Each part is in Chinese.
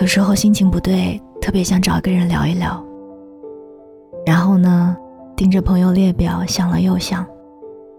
有时候心情不对，特别想找一个人聊一聊。然后呢，盯着朋友列表想了又想，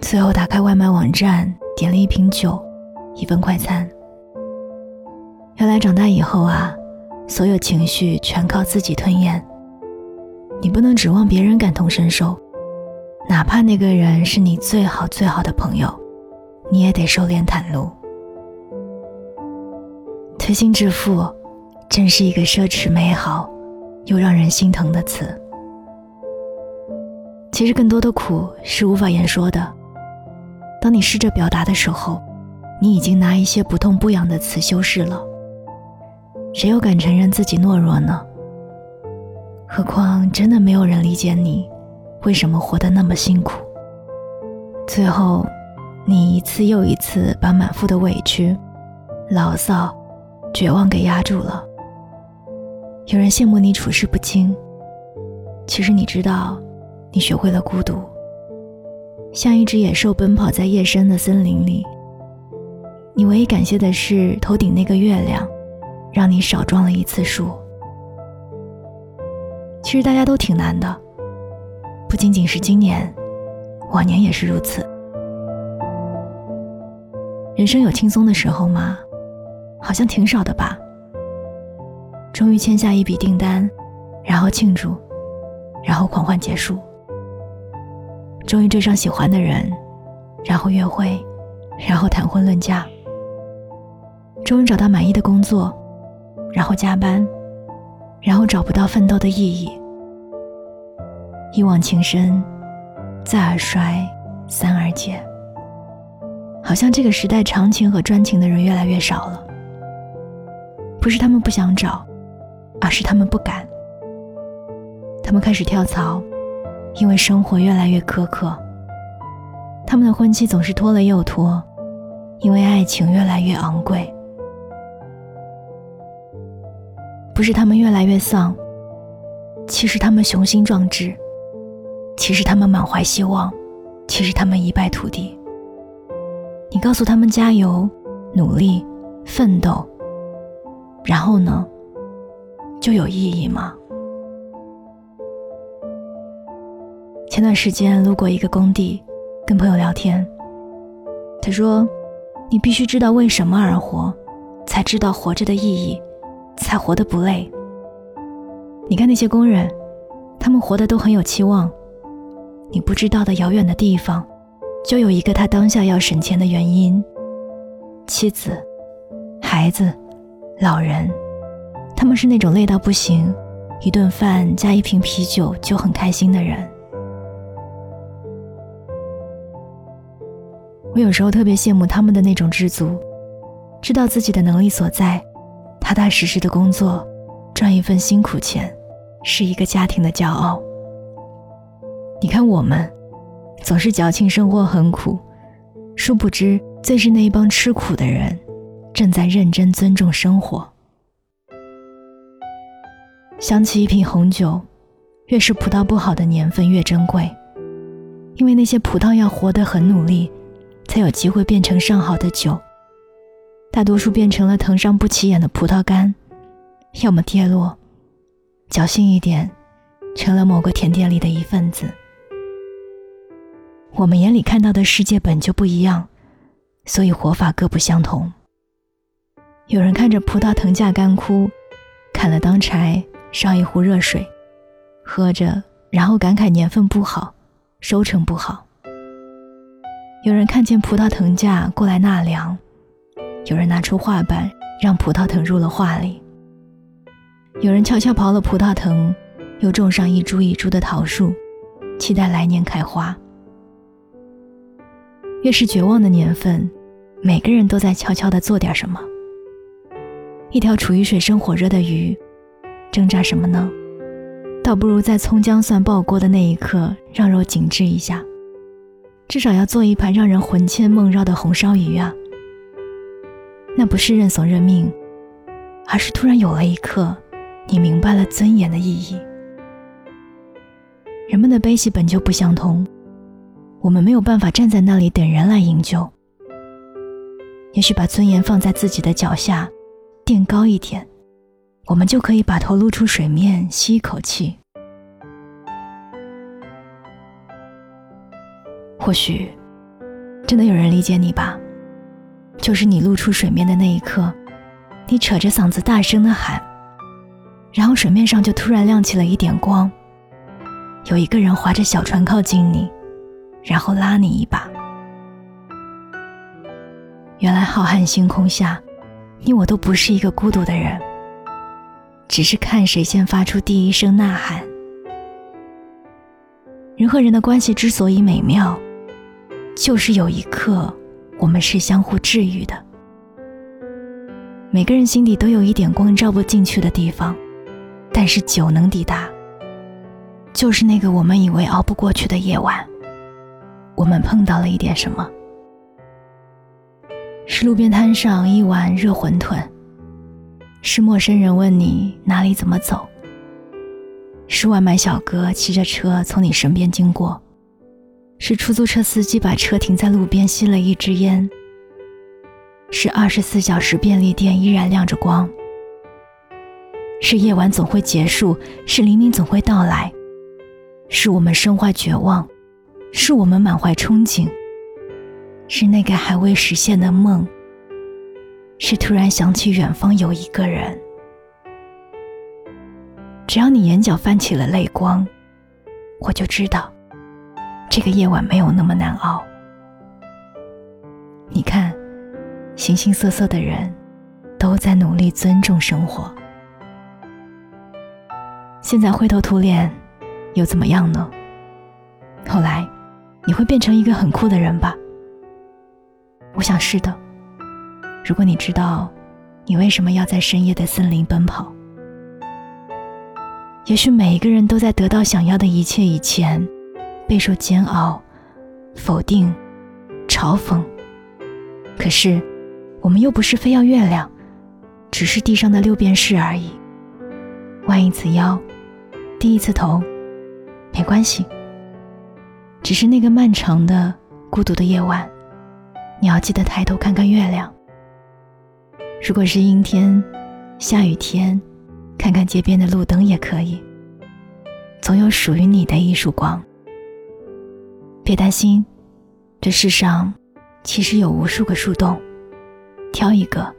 最后打开外卖网站，点了一瓶酒，一份快餐。原来长大以后啊，所有情绪全靠自己吞咽。你不能指望别人感同身受，哪怕那个人是你最好最好的朋友，你也得收敛袒露。推心置腹，真是一个奢侈美好又让人心疼的词。其实更多的苦是无法言说的。当你试着表达的时候，你已经拿一些不痛不痒的词修饰了。谁又敢承认自己懦弱呢？何况真的没有人理解你，为什么活得那么辛苦？最后，你一次又一次把满腹的委屈、牢骚、绝望给压住了。有人羡慕你处事不惊，其实你知道，你学会了孤独，像一只野兽奔跑在夜深的森林里。你唯一感谢的是头顶那个月亮。让你少撞了一次树。其实大家都挺难的，不仅仅是今年，往年也是如此。人生有轻松的时候吗？好像挺少的吧。终于签下一笔订单，然后庆祝，然后狂欢结束。终于追上喜欢的人，然后约会，然后谈婚论嫁。终于找到满意的工作。然后加班，然后找不到奋斗的意义。一往情深，再而衰，三而竭。好像这个时代长情和专情的人越来越少了。不是他们不想找，而是他们不敢。他们开始跳槽，因为生活越来越苛刻。他们的婚期总是拖了又拖，因为爱情越来越昂贵。不是他们越来越丧，其实他们雄心壮志，其实他们满怀希望，其实他们一败涂地。你告诉他们加油、努力、奋斗，然后呢，就有意义吗？前段时间路过一个工地，跟朋友聊天，他说：“你必须知道为什么而活，才知道活着的意义。”才活得不累。你看那些工人，他们活得都很有期望。你不知道的遥远的地方，就有一个他当下要省钱的原因。妻子、孩子、老人，他们是那种累到不行，一顿饭加一瓶啤酒就很开心的人。我有时候特别羡慕他们的那种知足，知道自己的能力所在。踏踏实实的工作，赚一份辛苦钱，是一个家庭的骄傲。你看我们，总是矫情生活很苦，殊不知最是那一帮吃苦的人，正在认真尊重生活。想起一瓶红酒，越是葡萄不好的年份越珍贵，因为那些葡萄要活得很努力，才有机会变成上好的酒。大多数变成了藤上不起眼的葡萄干，要么跌落，侥幸一点，成了某个甜点里的一份子。我们眼里看到的世界本就不一样，所以活法各不相同。有人看着葡萄藤架干枯，砍了当柴烧一壶热水，喝着，然后感慨年份不好，收成不好。有人看见葡萄藤架过来纳凉。有人拿出画板，让葡萄藤入了画里。有人悄悄刨了葡萄藤，又种上一株一株的桃树，期待来年开花。越是绝望的年份，每个人都在悄悄地做点什么。一条处于水深火热的鱼，挣扎什么呢？倒不如在葱姜蒜爆锅的那一刻，让肉紧致一下。至少要做一盘让人魂牵梦绕的红烧鱼啊！那不是认怂认命，而是突然有了一刻，你明白了尊严的意义。人们的悲喜本就不相同，我们没有办法站在那里等人来营救。也许把尊严放在自己的脚下，垫高一点，我们就可以把头露出水面，吸一口气。或许，真的有人理解你吧？就是你露出水面的那一刻，你扯着嗓子大声的喊，然后水面上就突然亮起了一点光，有一个人划着小船靠近你，然后拉你一把。原来浩瀚星空下，你我都不是一个孤独的人，只是看谁先发出第一声呐喊。人和人的关系之所以美妙。就是有一刻，我们是相互治愈的。每个人心底都有一点光照不进去的地方，但是酒能抵达。就是那个我们以为熬不过去的夜晚，我们碰到了一点什么？是路边摊上一碗热馄饨，是陌生人问你哪里怎么走，是外卖小哥骑着车从你身边经过。是出租车司机把车停在路边吸了一支烟。是二十四小时便利店依然亮着光。是夜晚总会结束，是黎明总会到来。是我们身怀绝望，是我们满怀憧憬。是那个还未实现的梦。是突然想起远方有一个人。只要你眼角泛起了泪光，我就知道。这个夜晚没有那么难熬。你看，形形色色的人，都在努力尊重生活。现在灰头土脸，又怎么样呢？后来，你会变成一个很酷的人吧？我想是的。如果你知道，你为什么要在深夜的森林奔跑，也许每一个人都在得到想要的一切以前。备受煎熬、否定、嘲讽，可是我们又不是非要月亮，只是地上的六便士而已。弯一次腰，低一次头，没关系。只是那个漫长的、孤独的夜晚，你要记得抬头看看月亮。如果是阴天、下雨天，看看街边的路灯也可以。总有属于你的一束光。别担心，这世上其实有无数个树洞，挑一个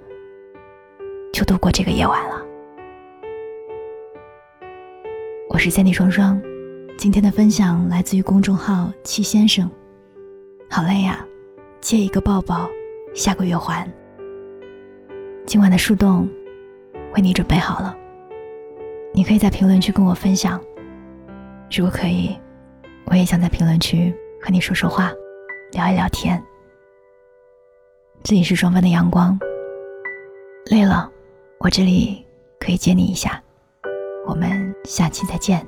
就度过这个夜晚了。我是三 y 双双，今天的分享来自于公众号七先生。好累呀，借一个抱抱，下个月还。今晚的树洞为你准备好了，你可以在评论区跟我分享。如果可以，我也想在评论区。和你说说话，聊一聊天。这里是双份的阳光。累了，我这里可以接你一下。我们下期再见。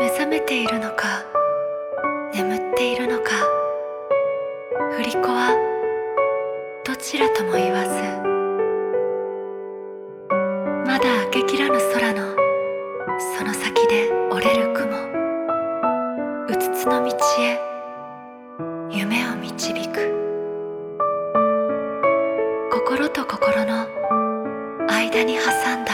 目覚めているのか、 眠っているのか、振り子はどちらとも言わず。まだ明け。きらぬ空のその先で折れる雲。うつつの道へ。夢を導く。心と心の間に挟んだ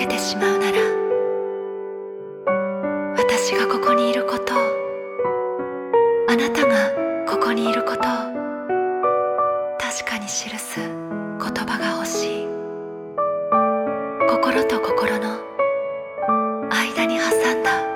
けてしまうなら私がここにいることをあなたがここにいることを確かに記す言葉が欲しい。心と心の間に挟んだ。